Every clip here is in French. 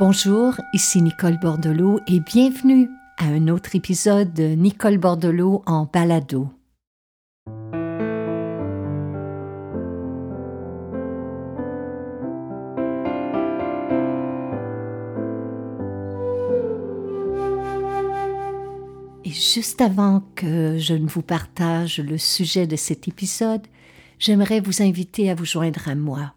Bonjour, ici Nicole Bordelot et bienvenue à un autre épisode de Nicole Bordelot en balado. Et juste avant que je ne vous partage le sujet de cet épisode, j'aimerais vous inviter à vous joindre à moi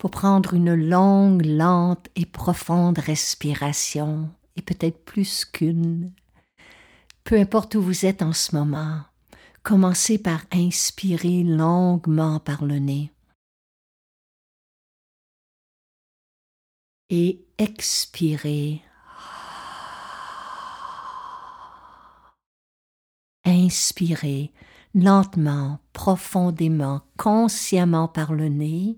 pour prendre une longue, lente et profonde respiration, et peut-être plus qu'une. Peu importe où vous êtes en ce moment, commencez par inspirer longuement par le nez. Et expirez. Inspirez lentement, profondément, consciemment par le nez.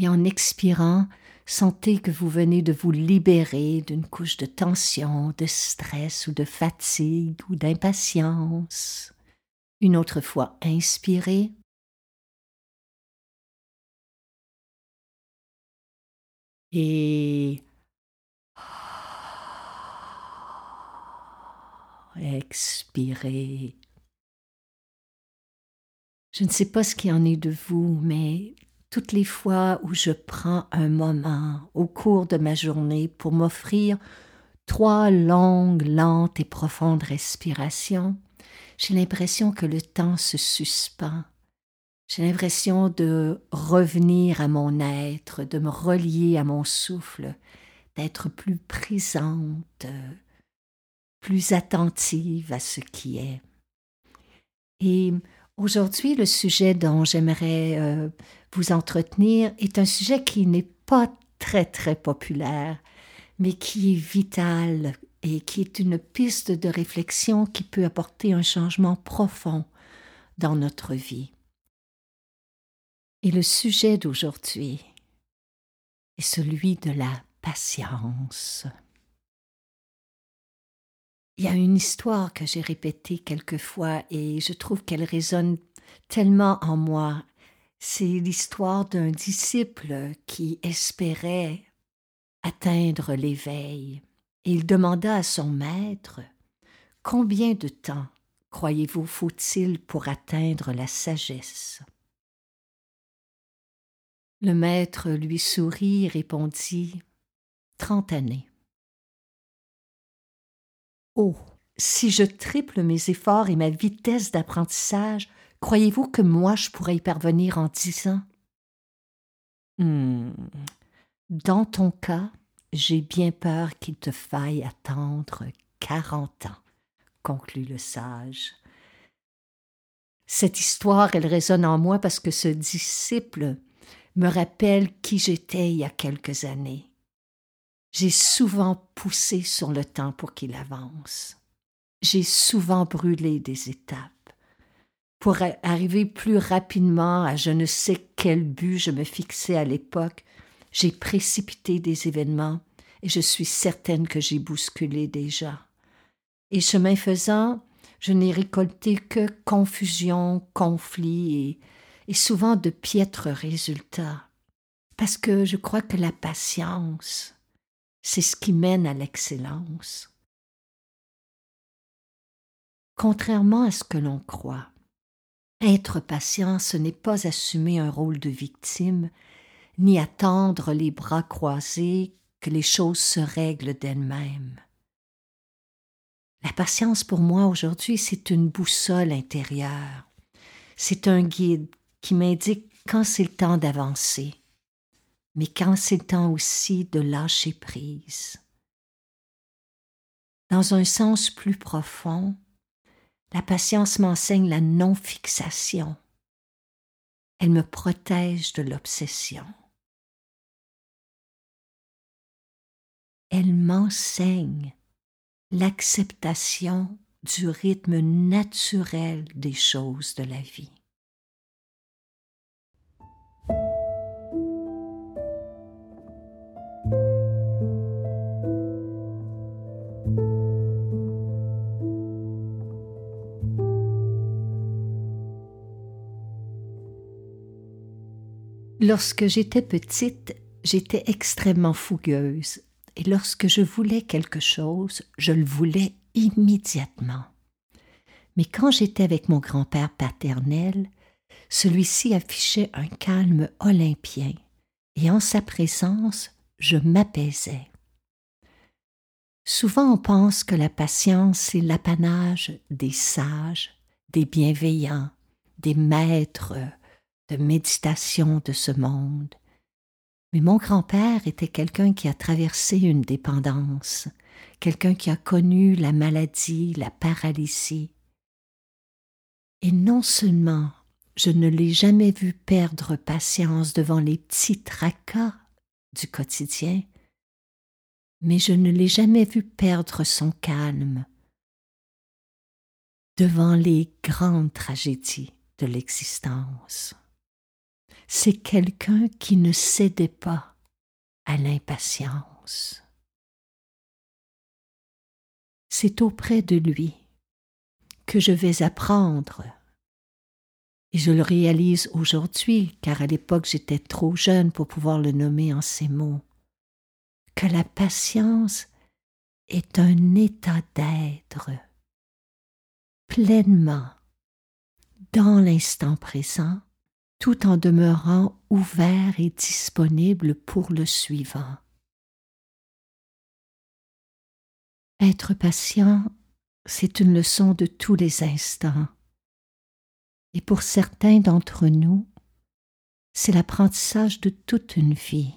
Et en expirant, sentez que vous venez de vous libérer d'une couche de tension, de stress ou de fatigue ou d'impatience. Une autre fois, inspirez. Et expirez. Je ne sais pas ce qu'il en est de vous, mais toutes les fois où je prends un moment au cours de ma journée pour m'offrir trois longues, lentes et profondes respirations, j'ai l'impression que le temps se suspend. J'ai l'impression de revenir à mon être, de me relier à mon souffle, d'être plus présente, plus attentive à ce qui est. Et Aujourd'hui, le sujet dont j'aimerais euh, vous entretenir est un sujet qui n'est pas très très populaire, mais qui est vital et qui est une piste de réflexion qui peut apporter un changement profond dans notre vie. Et le sujet d'aujourd'hui est celui de la patience. Il y a une histoire que j'ai répétée quelquefois et je trouve qu'elle résonne tellement en moi. C'est l'histoire d'un disciple qui espérait atteindre l'éveil. Il demanda à son maître Combien de temps croyez-vous faut-il pour atteindre la sagesse? Le maître lui sourit et répondit Trente années. Oh, si je triple mes efforts et ma vitesse d'apprentissage, croyez-vous que moi je pourrais y parvenir en dix ans? Hmm. Dans ton cas, j'ai bien peur qu'il te faille attendre quarante ans, conclut le sage. Cette histoire, elle résonne en moi parce que ce disciple me rappelle qui j'étais il y a quelques années. J'ai souvent poussé sur le temps pour qu'il avance. J'ai souvent brûlé des étapes. Pour arriver plus rapidement à je ne sais quel but je me fixais à l'époque, j'ai précipité des événements et je suis certaine que j'ai bousculé déjà. Et chemin faisant, je n'ai récolté que confusion, conflit et, et souvent de piètres résultats. Parce que je crois que la patience, c'est ce qui mène à l'excellence. Contrairement à ce que l'on croit, être patient, ce n'est pas assumer un rôle de victime, ni attendre les bras croisés que les choses se règlent d'elles-mêmes. La patience pour moi aujourd'hui, c'est une boussole intérieure. C'est un guide qui m'indique quand c'est le temps d'avancer, mais quand c'est le temps aussi de lâcher prise. Dans un sens plus profond, la patience m'enseigne la non-fixation. Elle me protège de l'obsession. Elle m'enseigne l'acceptation du rythme naturel des choses de la vie. Lorsque j'étais petite, j'étais extrêmement fougueuse, et lorsque je voulais quelque chose, je le voulais immédiatement. Mais quand j'étais avec mon grand-père paternel, celui-ci affichait un calme olympien, et en sa présence, je m'apaisais. Souvent on pense que la patience est l'apanage des sages, des bienveillants, des maîtres de méditation de ce monde. Mais mon grand-père était quelqu'un qui a traversé une dépendance, quelqu'un qui a connu la maladie, la paralysie. Et non seulement je ne l'ai jamais vu perdre patience devant les petits tracas du quotidien, mais je ne l'ai jamais vu perdre son calme devant les grandes tragédies de l'existence. C'est quelqu'un qui ne cédait pas à l'impatience. C'est auprès de lui que je vais apprendre. Et je le réalise aujourd'hui, car à l'époque j'étais trop jeune pour pouvoir le nommer en ces mots, que la patience est un état d'être pleinement dans l'instant présent, tout en demeurant ouvert et disponible pour le suivant. Être patient, c'est une leçon de tous les instants. Et pour certains d'entre nous, c'est l'apprentissage de toute une vie.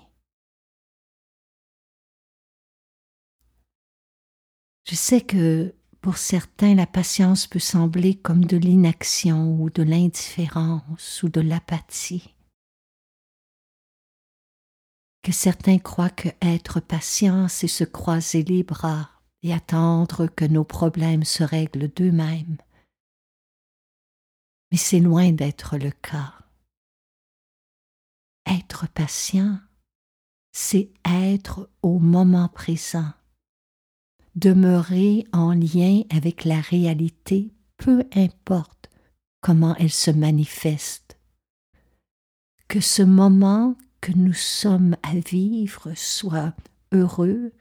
Je sais que pour certains, la patience peut sembler comme de l'inaction ou de l'indifférence ou de l'apathie. Que certains croient que être patient, c'est se croiser les bras et attendre que nos problèmes se règlent d'eux-mêmes. Mais c'est loin d'être le cas. Être patient, c'est être au moment présent demeurer en lien avec la réalité, peu importe comment elle se manifeste. Que ce moment que nous sommes à vivre soit heureux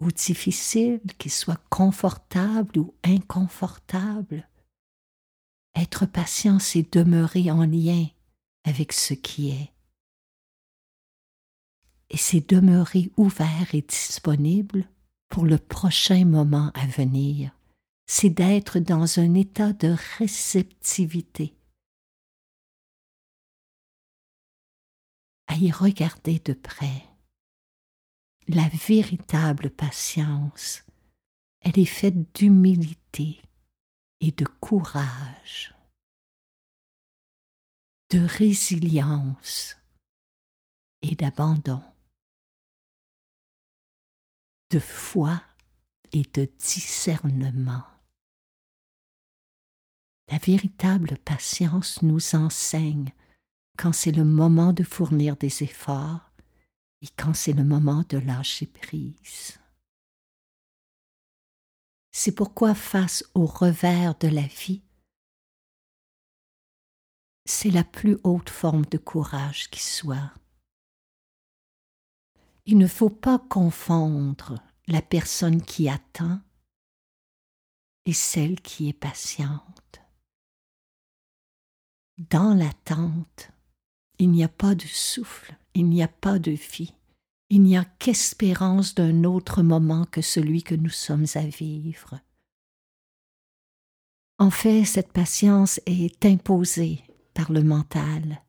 ou difficile, qu'il soit confortable ou inconfortable. Être patient, c'est demeurer en lien avec ce qui est. Et c'est demeurer ouvert et disponible pour le prochain moment à venir, c'est d'être dans un état de réceptivité, à y regarder de près. La véritable patience, elle est faite d'humilité et de courage, de résilience et d'abandon de foi et de discernement. La véritable patience nous enseigne quand c'est le moment de fournir des efforts et quand c'est le moment de lâcher prise. C'est pourquoi face au revers de la vie, c'est la plus haute forme de courage qui soit. Il ne faut pas confondre la personne qui attend et celle qui est patiente. Dans l'attente, il n'y a pas de souffle, il n'y a pas de vie, il n'y a qu'espérance d'un autre moment que celui que nous sommes à vivre. En fait, cette patience est imposée par le mental.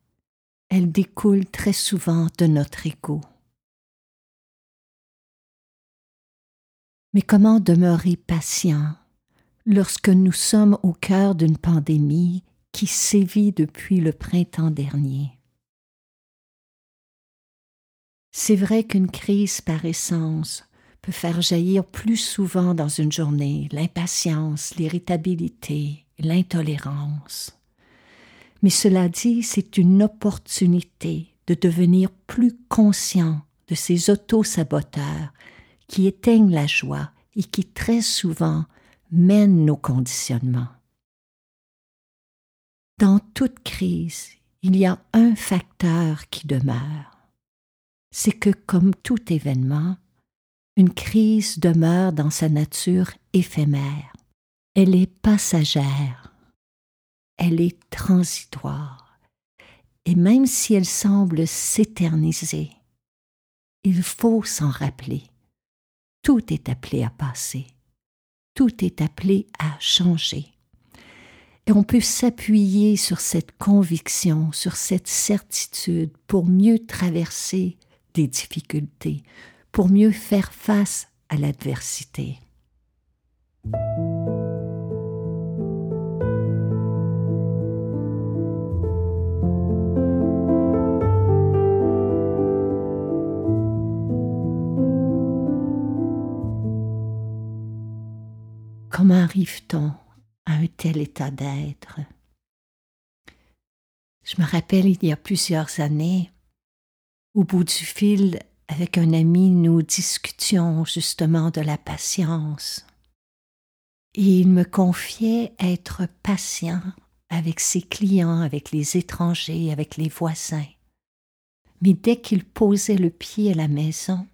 Elle découle très souvent de notre ego. Mais comment demeurer patient lorsque nous sommes au cœur d'une pandémie qui sévit depuis le printemps dernier? C'est vrai qu'une crise par essence peut faire jaillir plus souvent dans une journée l'impatience, l'irritabilité, l'intolérance. Mais cela dit, c'est une opportunité de devenir plus conscient de ces auto-saboteurs qui éteignent la joie et qui très souvent mènent nos conditionnements. Dans toute crise, il y a un facteur qui demeure. C'est que comme tout événement, une crise demeure dans sa nature éphémère. Elle est passagère. Elle est transitoire. Et même si elle semble s'éterniser, il faut s'en rappeler. Tout est appelé à passer. Tout est appelé à changer. Et on peut s'appuyer sur cette conviction, sur cette certitude pour mieux traverser des difficultés, pour mieux faire face à l'adversité. Comment arrive-t-on à un tel état d'être? Je me rappelle il y a plusieurs années, au bout du fil, avec un ami, nous discutions justement de la patience. Et il me confiait être patient avec ses clients, avec les étrangers, avec les voisins. Mais dès qu'il posait le pied à la maison,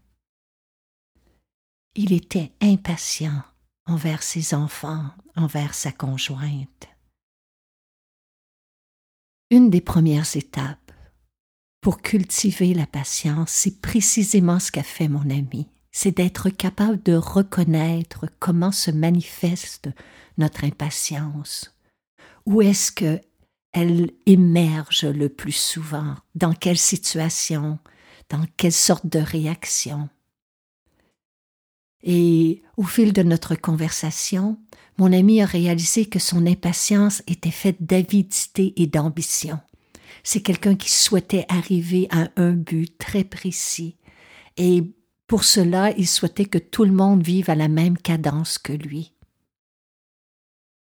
il était impatient envers ses enfants, envers sa conjointe. Une des premières étapes pour cultiver la patience, c'est précisément ce qu'a fait mon ami, c'est d'être capable de reconnaître comment se manifeste notre impatience. Où est-ce que elle émerge le plus souvent, dans quelle situation, dans quelle sorte de réaction? Et au fil de notre conversation, mon ami a réalisé que son impatience était faite d'avidité et d'ambition. C'est quelqu'un qui souhaitait arriver à un but très précis. Et pour cela, il souhaitait que tout le monde vive à la même cadence que lui.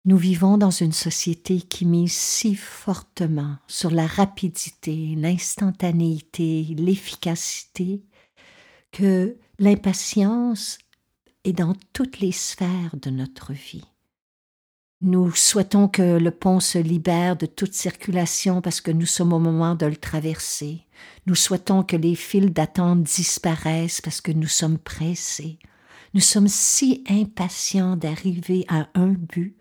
Nous vivons dans une société qui mise si fortement sur la rapidité, l'instantanéité, l'efficacité, que l'impatience et dans toutes les sphères de notre vie. Nous souhaitons que le pont se libère de toute circulation parce que nous sommes au moment de le traverser. Nous souhaitons que les files d'attente disparaissent parce que nous sommes pressés. Nous sommes si impatients d'arriver à un but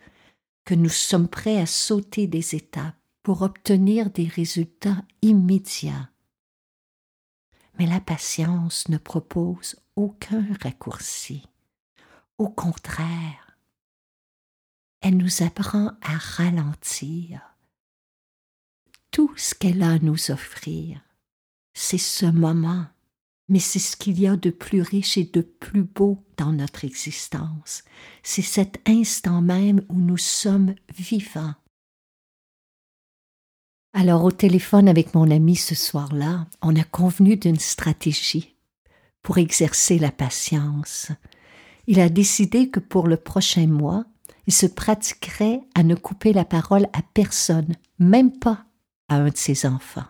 que nous sommes prêts à sauter des étapes pour obtenir des résultats immédiats. Mais la patience ne propose aucun raccourci. Au contraire, elle nous apprend à ralentir. Tout ce qu'elle a à nous offrir, c'est ce moment, mais c'est ce qu'il y a de plus riche et de plus beau dans notre existence. C'est cet instant même où nous sommes vivants. Alors au téléphone avec mon ami ce soir-là, on a convenu d'une stratégie pour exercer la patience, il a décidé que pour le prochain mois, il se pratiquerait à ne couper la parole à personne, même pas à un de ses enfants.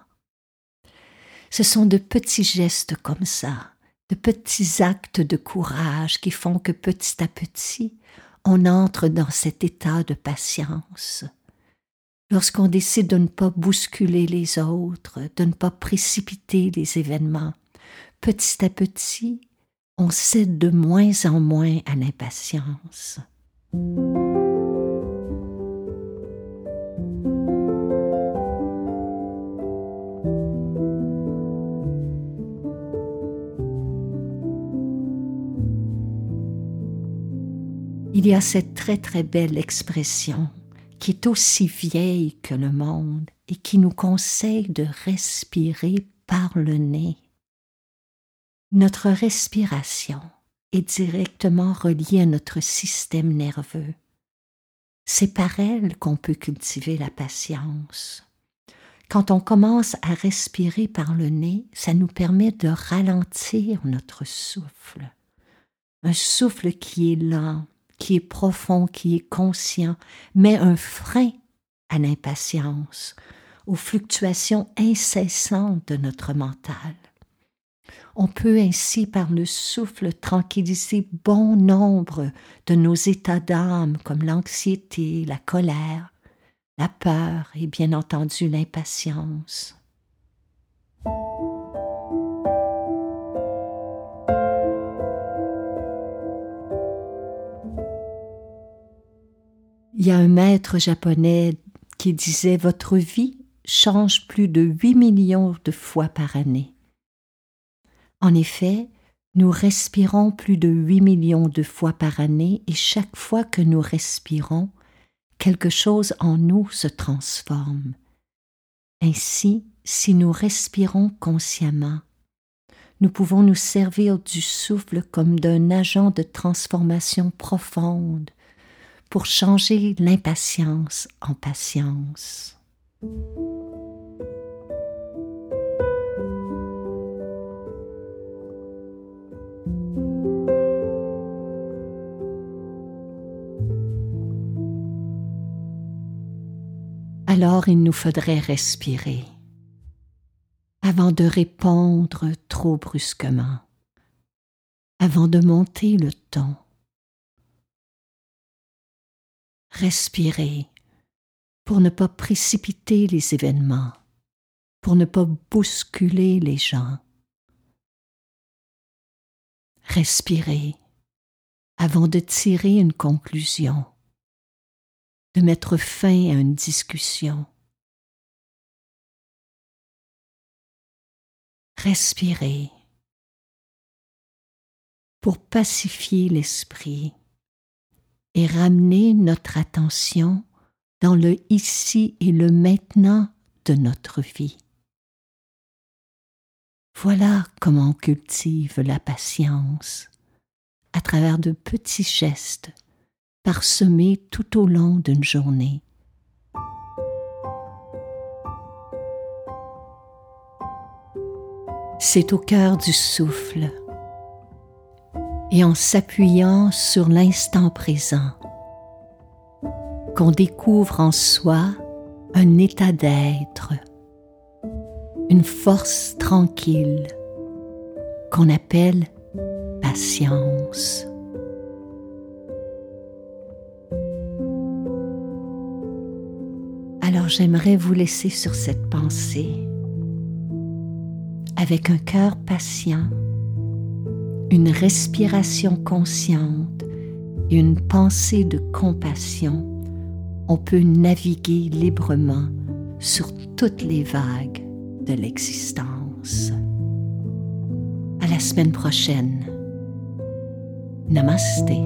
Ce sont de petits gestes comme ça, de petits actes de courage qui font que petit à petit, on entre dans cet état de patience. Lorsqu'on décide de ne pas bousculer les autres, de ne pas précipiter les événements, petit à petit, on cède de moins en moins à l'impatience. Il y a cette très très belle expression qui est aussi vieille que le monde et qui nous conseille de respirer par le nez. Notre respiration est directement reliée à notre système nerveux. C'est par elle qu'on peut cultiver la patience. Quand on commence à respirer par le nez, ça nous permet de ralentir notre souffle. Un souffle qui est lent, qui est profond, qui est conscient, met un frein à l'impatience, aux fluctuations incessantes de notre mental. On peut ainsi par le souffle tranquilliser bon nombre de nos états d'âme comme l'anxiété, la colère, la peur et bien entendu l'impatience. Il y a un maître japonais qui disait Votre vie change plus de 8 millions de fois par année. En effet, nous respirons plus de 8 millions de fois par année et chaque fois que nous respirons, quelque chose en nous se transforme. Ainsi, si nous respirons consciemment, nous pouvons nous servir du souffle comme d'un agent de transformation profonde pour changer l'impatience en patience. Alors il nous faudrait respirer avant de répondre trop brusquement, avant de monter le ton. Respirer pour ne pas précipiter les événements, pour ne pas bousculer les gens. Respirer avant de tirer une conclusion de mettre fin à une discussion. Respirer pour pacifier l'esprit et ramener notre attention dans le ici et le maintenant de notre vie. Voilà comment on cultive la patience à travers de petits gestes parsemé tout au long d'une journée. C'est au cœur du souffle et en s'appuyant sur l'instant présent qu'on découvre en soi un état d'être, une force tranquille qu'on appelle patience. J'aimerais vous laisser sur cette pensée, avec un cœur patient, une respiration consciente et une pensée de compassion, on peut naviguer librement sur toutes les vagues de l'existence. À la semaine prochaine. Namasté.